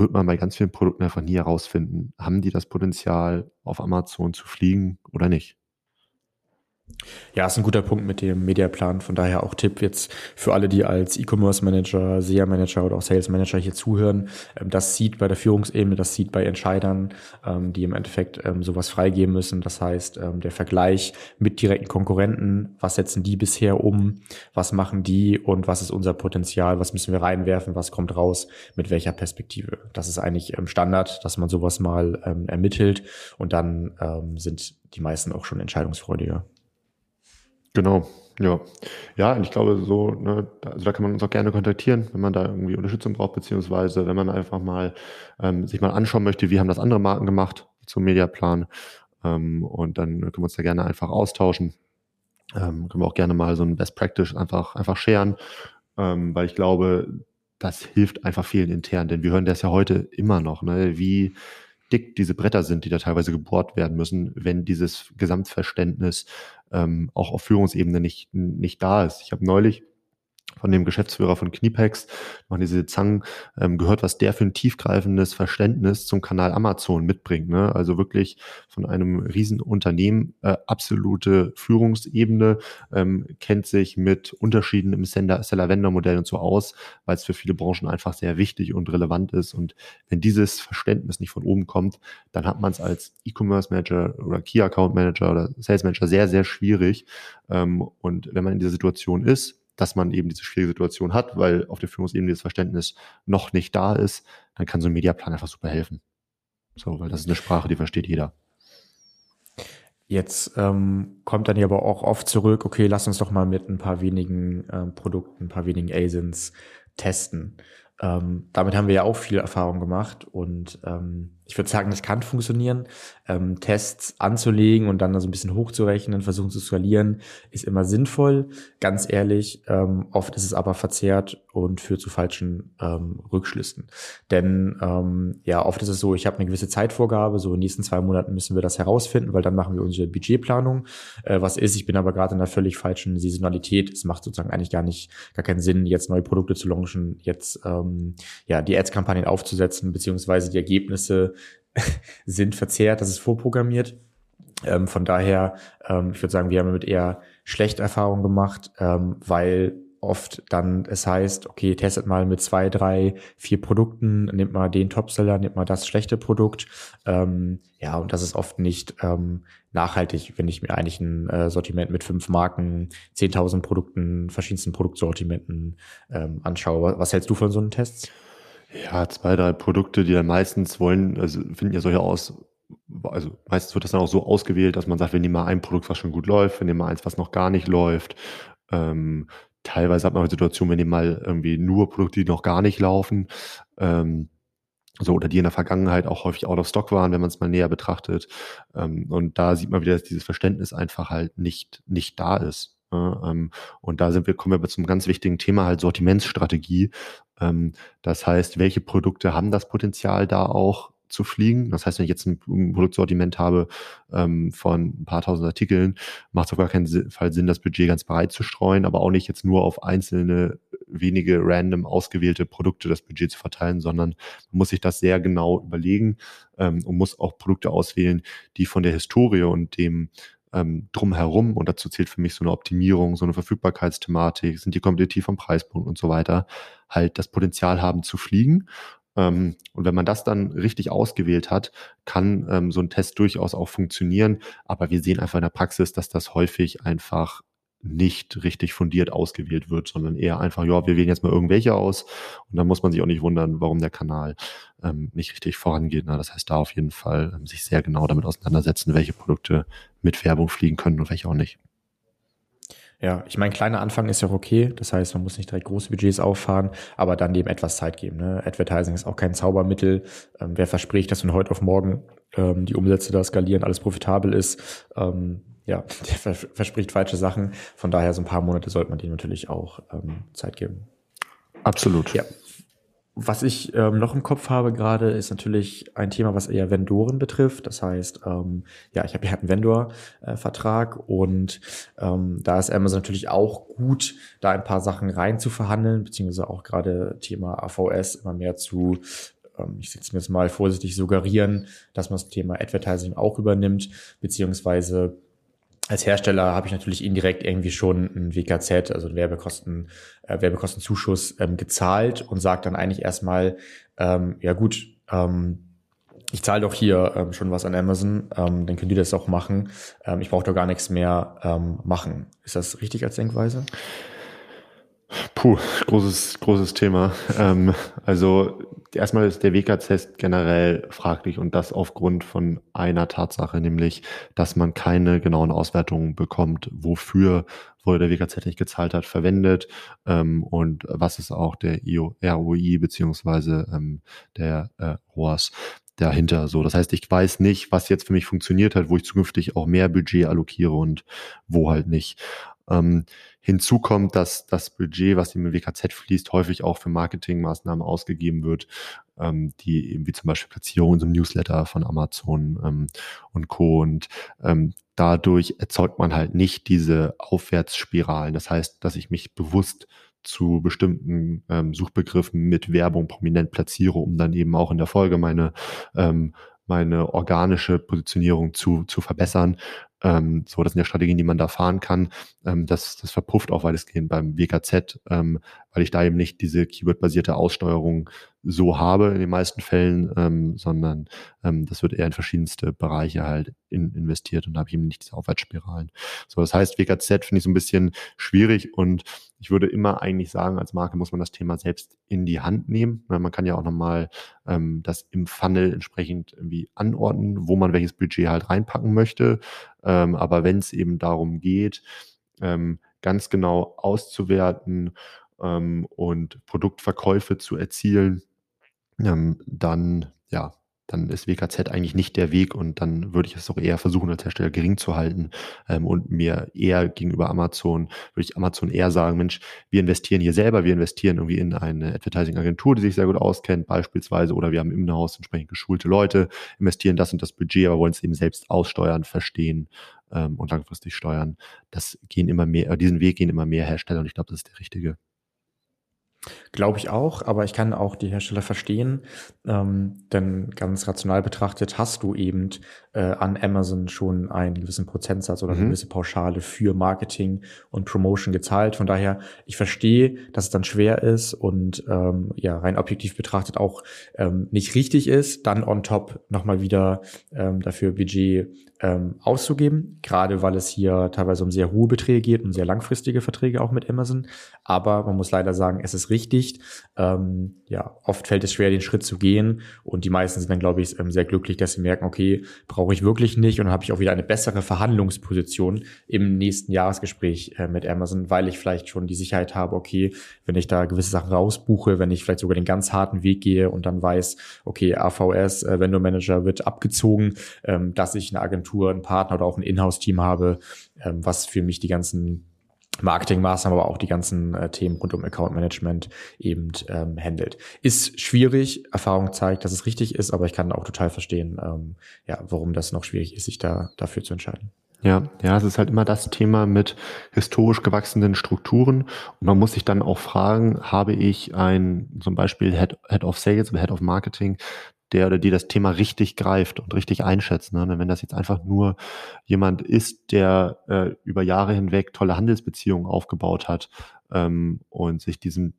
wird man bei ganz vielen Produkten einfach nie herausfinden, haben die das Potenzial, auf Amazon zu fliegen oder nicht. Ja, ist ein guter Punkt mit dem Mediaplan. Von daher auch Tipp jetzt für alle, die als E-Commerce Manager, SEA Manager oder auch Sales Manager hier zuhören. Ähm, das sieht bei der Führungsebene, das sieht bei Entscheidern, ähm, die im Endeffekt ähm, sowas freigeben müssen. Das heißt, der Vergleich mit direkten Konkurrenten. Was setzen die bisher um? Was machen die? Und was ist unser Potenzial? Was müssen wir reinwerfen? Was kommt raus? Mit welcher Perspektive? Das ist eigentlich Standard, dass man sowas mal ermittelt und dann sind die meisten auch schon entscheidungsfreudiger. Genau, ja. Ja, und ich glaube so, ne, also da kann man uns auch gerne kontaktieren, wenn man da irgendwie Unterstützung braucht, beziehungsweise wenn man einfach mal ähm, sich mal anschauen möchte, wie haben das andere Marken gemacht zum Mediaplan. Ähm, und dann können wir uns da gerne einfach austauschen. Ähm, können wir auch gerne mal so ein Best Practice einfach, einfach scheren. Ähm, weil ich glaube, das hilft einfach vielen intern, denn wir hören das ja heute immer noch, ne, wie dick diese Bretter sind, die da teilweise gebohrt werden müssen, wenn dieses Gesamtverständnis ähm, auch auf Führungsebene nicht, nicht da ist. Ich habe neulich von dem Geschäftsführer von Kniepex, machen diese Zangen, ähm, gehört, was der für ein tiefgreifendes Verständnis zum Kanal Amazon mitbringt. Ne? Also wirklich von einem Riesenunternehmen, äh, absolute Führungsebene, ähm, kennt sich mit Unterschieden im Seller-Vendor-Modell und so aus, weil es für viele Branchen einfach sehr wichtig und relevant ist. Und wenn dieses Verständnis nicht von oben kommt, dann hat man es als E-Commerce-Manager oder Key-Account-Manager oder Sales-Manager sehr, sehr schwierig. Ähm, und wenn man in dieser Situation ist, dass man eben diese schwierige Situation hat, weil auf der Führungsebene das Verständnis noch nicht da ist, dann kann so ein Mediaplan einfach super helfen. So, weil das ist eine Sprache, die versteht jeder. Jetzt ähm, kommt dann ja aber auch oft zurück, okay, lass uns doch mal mit ein paar wenigen äh, Produkten, ein paar wenigen ASINs testen. Ähm, damit haben wir ja auch viel Erfahrung gemacht und ähm, ich würde sagen, das kann funktionieren. Ähm, Tests anzulegen und dann so ein bisschen hochzurechnen, versuchen zu skalieren, ist immer sinnvoll. Ganz ehrlich, ähm, oft ist es aber verzerrt und führt zu falschen ähm, Rückschlüssen. Denn ähm, ja, oft ist es so, ich habe eine gewisse Zeitvorgabe, so in den nächsten zwei Monaten müssen wir das herausfinden, weil dann machen wir unsere Budgetplanung. Äh, was ist, ich bin aber gerade in einer völlig falschen Saisonalität. Es macht sozusagen eigentlich gar nicht, gar keinen Sinn, jetzt neue Produkte zu launchen, jetzt ähm, ja die Ads-Kampagnen aufzusetzen, beziehungsweise die Ergebnisse sind verzerrt, das ist vorprogrammiert. Ähm, von daher, ähm, ich würde sagen, wir haben damit eher schlechte Erfahrungen gemacht, ähm, weil oft dann es heißt, okay, testet mal mit zwei, drei, vier Produkten, nimmt mal den Topseller, nimmt mal das schlechte Produkt. Ähm, ja, und das ist oft nicht ähm, nachhaltig, wenn ich mir eigentlich ein äh, Sortiment mit fünf Marken, 10.000 Produkten, verschiedensten Produktsortimenten ähm, anschaue. Was hältst du von so einem Test? Ja, zwei, drei Produkte, die dann meistens wollen, also finden ja solche aus, also meistens wird das dann auch so ausgewählt, dass man sagt, wir nehmen mal ein Produkt, was schon gut läuft, wir nehmen mal eins, was noch gar nicht läuft. Ähm, teilweise hat man eine Situation, wir nehmen mal irgendwie nur Produkte, die noch gar nicht laufen. Ähm, so, oder die in der Vergangenheit auch häufig out of stock waren, wenn man es mal näher betrachtet. Ähm, und da sieht man wieder, dass dieses Verständnis einfach halt nicht, nicht da ist. Ähm, und da sind wir, kommen wir zum ganz wichtigen Thema halt Sortimentsstrategie. Ähm, das heißt, welche Produkte haben das Potenzial da auch zu fliegen. Das heißt, wenn ich jetzt ein, Produktsortiment habe ähm, von ein paar tausend Artikeln, macht es auf gar keinen Fall Sinn, das Budget ganz breit zu streuen, aber auch nicht jetzt nur auf einzelne wenige random ausgewählte Produkte das Budget zu verteilen, sondern man muss sich das sehr genau überlegen ähm, und muss auch Produkte auswählen, die von der Historie und dem ähm, drumherum, und dazu zählt für mich so eine Optimierung, so eine Verfügbarkeitsthematik, sind die kompetitiv vom Preispunkt und so weiter, halt das Potenzial haben zu fliegen. Ähm, und wenn man das dann richtig ausgewählt hat, kann ähm, so ein Test durchaus auch funktionieren. Aber wir sehen einfach in der Praxis, dass das häufig einfach nicht richtig fundiert ausgewählt wird, sondern eher einfach, ja, wir wählen jetzt mal irgendwelche aus und dann muss man sich auch nicht wundern, warum der Kanal ähm, nicht richtig vorangeht. Na, das heißt, da auf jeden Fall ähm, sich sehr genau damit auseinandersetzen, welche Produkte mit Werbung fliegen können und welche auch nicht. Ja, ich meine, kleiner Anfang ist ja okay. Das heißt, man muss nicht direkt große Budgets auffahren, aber dann dem etwas Zeit geben. Ne? Advertising ist auch kein Zaubermittel. Ähm, wer verspricht, dass von heute auf morgen ähm, die Umsätze da skalieren, alles profitabel ist, ähm, ja, der verspricht falsche Sachen. Von daher so ein paar Monate sollte man denen natürlich auch ähm, Zeit geben. Absolut. Ja. Was ich ähm, noch im Kopf habe gerade, ist natürlich ein Thema, was eher Vendoren betrifft. Das heißt, ähm, ja, ich habe ja einen Vendor-Vertrag und ähm, da ist Amazon natürlich auch gut, da ein paar Sachen rein zu verhandeln, beziehungsweise auch gerade Thema AVS immer mehr zu ähm, ich setze mir jetzt mal vorsichtig suggerieren, dass man das Thema Advertising auch übernimmt, beziehungsweise als Hersteller habe ich natürlich indirekt irgendwie schon ein WKZ, also einen Werbekosten, äh, Werbekostenzuschuss ähm, gezahlt und sage dann eigentlich erstmal, ähm, ja gut, ähm, ich zahle doch hier ähm, schon was an Amazon, ähm, dann können die das auch machen. Ähm, ich brauche doch gar nichts mehr ähm, machen. Ist das richtig als Denkweise? Puh, großes, großes Thema. Ähm, also erstmal ist der WK-Test generell fraglich und das aufgrund von einer Tatsache, nämlich, dass man keine genauen Auswertungen bekommt, wofür wurde der WKZ nicht gezahlt hat, verwendet ähm, und was ist auch der IO, ROI beziehungsweise ähm, der äh, ROAS dahinter. So, das heißt, ich weiß nicht, was jetzt für mich funktioniert hat, wo ich zukünftig auch mehr Budget allokiere und wo halt nicht. Ähm, hinzu kommt, dass das Budget, was im WKZ fließt, häufig auch für Marketingmaßnahmen ausgegeben wird, ähm, die eben wie zum Beispiel Platzierung in so einem Newsletter von Amazon ähm, und Co. Und ähm, dadurch erzeugt man halt nicht diese Aufwärtsspiralen. Das heißt, dass ich mich bewusst zu bestimmten ähm, Suchbegriffen mit Werbung prominent platziere, um dann eben auch in der Folge meine ähm, meine organische Positionierung zu, zu verbessern. Ähm, so, das sind ja Strategien, die man da fahren kann. Ähm, das, das verpufft auch weitestgehend beim WKZ, ähm, weil ich da eben nicht diese Keyword-basierte Aussteuerung so habe in den meisten Fällen, ähm, sondern ähm, das wird eher in verschiedenste Bereiche halt in, investiert und da habe ich eben nicht diese Aufwärtsspiralen. So, das heißt, WKZ finde ich so ein bisschen schwierig und ich würde immer eigentlich sagen, als Marke muss man das Thema selbst in die Hand nehmen. Man kann ja auch nochmal ähm, das im Funnel entsprechend irgendwie anordnen, wo man welches Budget halt reinpacken möchte. Ähm, aber wenn es eben darum geht, ähm, ganz genau auszuwerten ähm, und Produktverkäufe zu erzielen, ähm, dann ja, dann ist WKZ eigentlich nicht der Weg und dann würde ich es auch eher versuchen, als Hersteller gering zu halten ähm, und mir eher gegenüber Amazon, würde ich Amazon eher sagen, Mensch, wir investieren hier selber, wir investieren irgendwie in eine Advertising-Agentur, die sich sehr gut auskennt beispielsweise oder wir haben im Haus entsprechend geschulte Leute, investieren das und das Budget, aber wollen es eben selbst aussteuern, verstehen ähm, und langfristig steuern. Das gehen immer mehr, diesen Weg gehen immer mehr Hersteller und ich glaube, das ist der richtige. Glaube ich auch, aber ich kann auch die Hersteller verstehen, ähm, denn ganz rational betrachtet hast du eben äh, an Amazon schon einen gewissen Prozentsatz oder eine mhm. gewisse Pauschale für Marketing und Promotion gezahlt. Von daher, ich verstehe, dass es dann schwer ist und ähm, ja rein objektiv betrachtet auch ähm, nicht richtig ist, dann on top nochmal wieder ähm, dafür Budget ähm, auszugeben, gerade weil es hier teilweise um sehr hohe Beträge geht und sehr langfristige Verträge auch mit Amazon. Aber man muss leider sagen, es ist richtig. Ähm, ja, oft fällt es schwer, den Schritt zu gehen und die meisten sind dann, glaube ich, ähm, sehr glücklich, dass sie merken, okay, brauche ich wirklich nicht und dann habe ich auch wieder eine bessere Verhandlungsposition im nächsten Jahresgespräch äh, mit Amazon, weil ich vielleicht schon die Sicherheit habe, okay, wenn ich da gewisse Sachen rausbuche, wenn ich vielleicht sogar den ganz harten Weg gehe und dann weiß, okay, AVS, äh, Vendor Manager wird abgezogen, ähm, dass ich eine Agentur Agentur, einen Partner oder auch ein Inhouse-Team habe, ähm, was für mich die ganzen Marketingmaßnahmen, aber auch die ganzen äh, Themen rund um Account Management eben ähm, handelt. Ist schwierig, Erfahrung zeigt, dass es richtig ist, aber ich kann auch total verstehen, ähm, ja, warum das noch schwierig ist, sich da dafür zu entscheiden. Ja, ja, es ist halt immer das Thema mit historisch gewachsenen Strukturen. Und man muss sich dann auch fragen, habe ich ein zum Beispiel Head, Head of Sales oder Head of Marketing, der oder die das Thema richtig greift und richtig einschätzt. Ne? Wenn das jetzt einfach nur jemand ist, der äh, über Jahre hinweg tolle Handelsbeziehungen aufgebaut hat ähm, und sich diesem,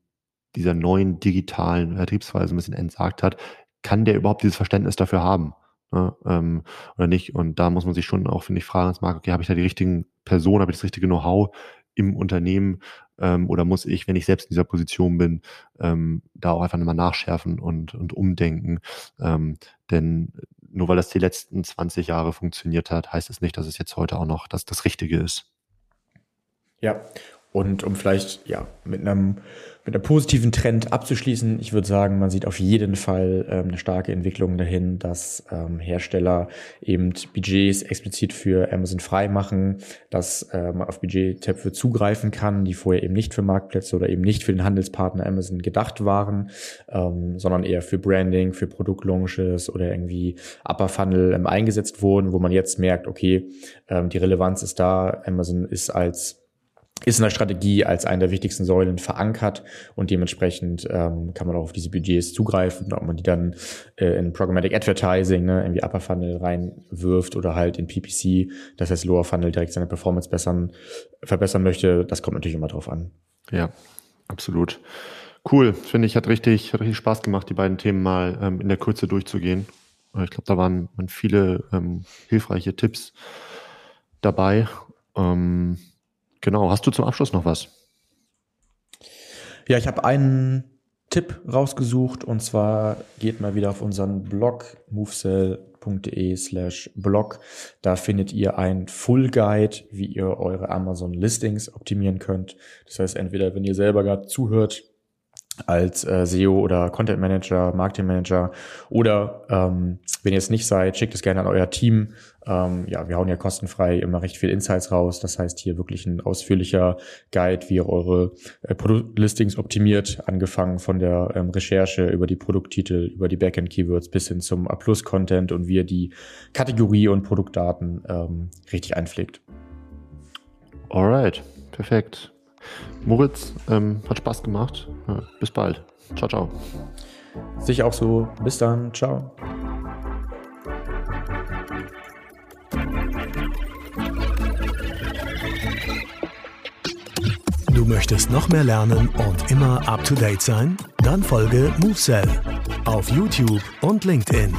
dieser neuen digitalen Vertriebsweise ein bisschen entsagt hat, kann der überhaupt dieses Verständnis dafür haben? Ne? Ähm, oder nicht? Und da muss man sich schon auch, finde ich, fragen, okay, habe ich da die richtigen Personen, habe ich das richtige Know-how im Unternehmen ähm, oder muss ich, wenn ich selbst in dieser Position bin, ähm, da auch einfach nochmal nachschärfen und, und umdenken. Ähm, denn nur weil das die letzten 20 Jahre funktioniert hat, heißt es nicht, dass es jetzt heute auch noch das, das Richtige ist. Ja, und um vielleicht ja mit einem mit einem positiven Trend abzuschließen, ich würde sagen, man sieht auf jeden Fall ähm, eine starke Entwicklung dahin, dass ähm, Hersteller eben Budgets explizit für Amazon frei machen, dass äh, man auf Budgettöpfe zugreifen kann, die vorher eben nicht für Marktplätze oder eben nicht für den Handelspartner Amazon gedacht waren, ähm, sondern eher für Branding, für Produktlaunches oder irgendwie Upper Funnel ähm, eingesetzt wurden, wo man jetzt merkt, okay, ähm, die Relevanz ist da, Amazon ist als ist in der Strategie als eine der wichtigsten Säulen verankert und dementsprechend ähm, kann man auch auf diese Budgets zugreifen, ob man die dann äh, in Programmatic Advertising, ne, irgendwie Upper Funnel reinwirft oder halt in PPC, das heißt Lower Funnel direkt seine Performance bessern, verbessern möchte, das kommt natürlich immer drauf an. Ja, absolut. Cool, finde ich, hat richtig, hat richtig Spaß gemacht, die beiden Themen mal ähm, in der Kürze durchzugehen. Ich glaube, da waren, waren viele ähm, hilfreiche Tipps dabei. Ähm, Genau. Hast du zum Abschluss noch was? Ja, ich habe einen Tipp rausgesucht und zwar geht mal wieder auf unseren Blog movesell.de slash blog. Da findet ihr ein Full Guide, wie ihr eure Amazon Listings optimieren könnt. Das heißt, entweder wenn ihr selber gerade zuhört, als äh, SEO oder Content Manager, Marketing Manager oder ähm, wenn ihr es nicht seid, schickt es gerne an euer Team. Ähm, ja, wir hauen ja kostenfrei immer recht viel Insights raus. Das heißt hier wirklich ein ausführlicher Guide, wie ihr eure äh, Produktlistings optimiert, angefangen von der ähm, Recherche über die Produkttitel, über die Backend-Keywords bis hin zum A-Plus-Content und wie ihr die Kategorie und Produktdaten ähm, richtig einpflegt. Alright, perfekt. Moritz, ähm, hat Spaß gemacht. Bis bald. Ciao, ciao. Sich auch so. Bis dann. Ciao. Du möchtest noch mehr lernen und immer up to date sein? Dann folge MoveSell auf YouTube und LinkedIn.